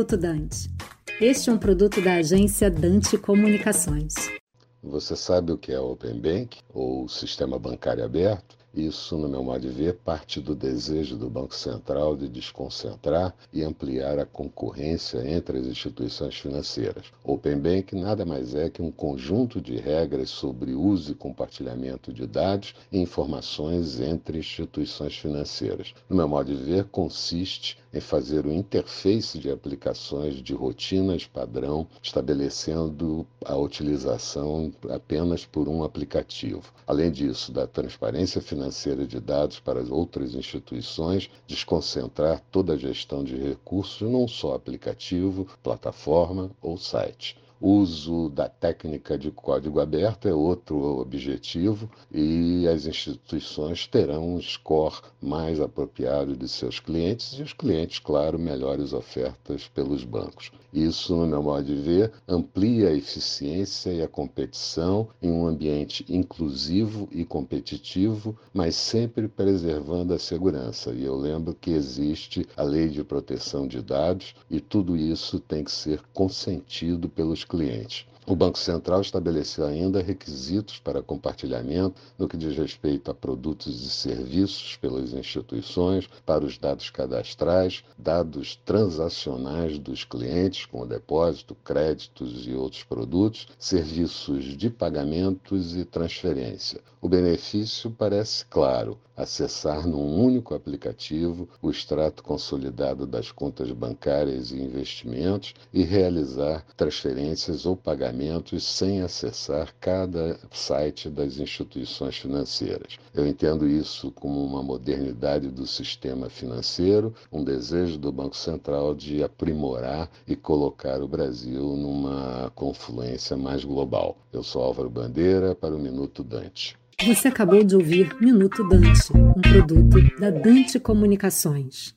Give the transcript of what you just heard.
Minuto Dante. Este é um produto da agência Dante Comunicações. Você sabe o que é Open Bank ou Sistema Bancário Aberto? Isso, no meu modo de ver, parte do desejo do Banco Central de desconcentrar e ampliar a concorrência entre as instituições financeiras. Open Bank nada mais é que um conjunto de regras sobre uso e compartilhamento de dados e informações entre instituições financeiras. No meu modo de ver, consiste em fazer o interface de aplicações de rotinas padrão, estabelecendo a utilização apenas por um aplicativo. Além disso, da transparência financeira de dados para as outras instituições, desconcentrar toda a gestão de recursos num só aplicativo, plataforma ou site. O uso da técnica de código aberto é outro objetivo e as instituições terão um score mais apropriado de seus clientes e os clientes, claro, melhores ofertas pelos bancos. Isso, no meu modo de ver, amplia a eficiência e a competição em um ambiente inclusivo e competitivo, mas sempre preservando a segurança. E eu lembro que existe a lei de proteção de dados e tudo isso tem que ser consentido pelos clientes. O Banco Central estabeleceu ainda requisitos para compartilhamento no que diz respeito a produtos e serviços pelas instituições, para os dados cadastrais, dados transacionais dos clientes, como depósito, créditos e outros produtos, serviços de pagamentos e transferência. O benefício parece claro: acessar num único aplicativo o extrato consolidado das contas bancárias e investimentos e realizar transferências ou pagamentos sem acessar cada site das instituições financeiras. Eu entendo isso como uma modernidade do sistema financeiro, um desejo do Banco Central de aprimorar e colocar o Brasil numa confluência mais global. Eu sou Álvaro Bandeira para o Minuto Dante. Você acabou de ouvir Minuto Dante, um produto da Dante Comunicações.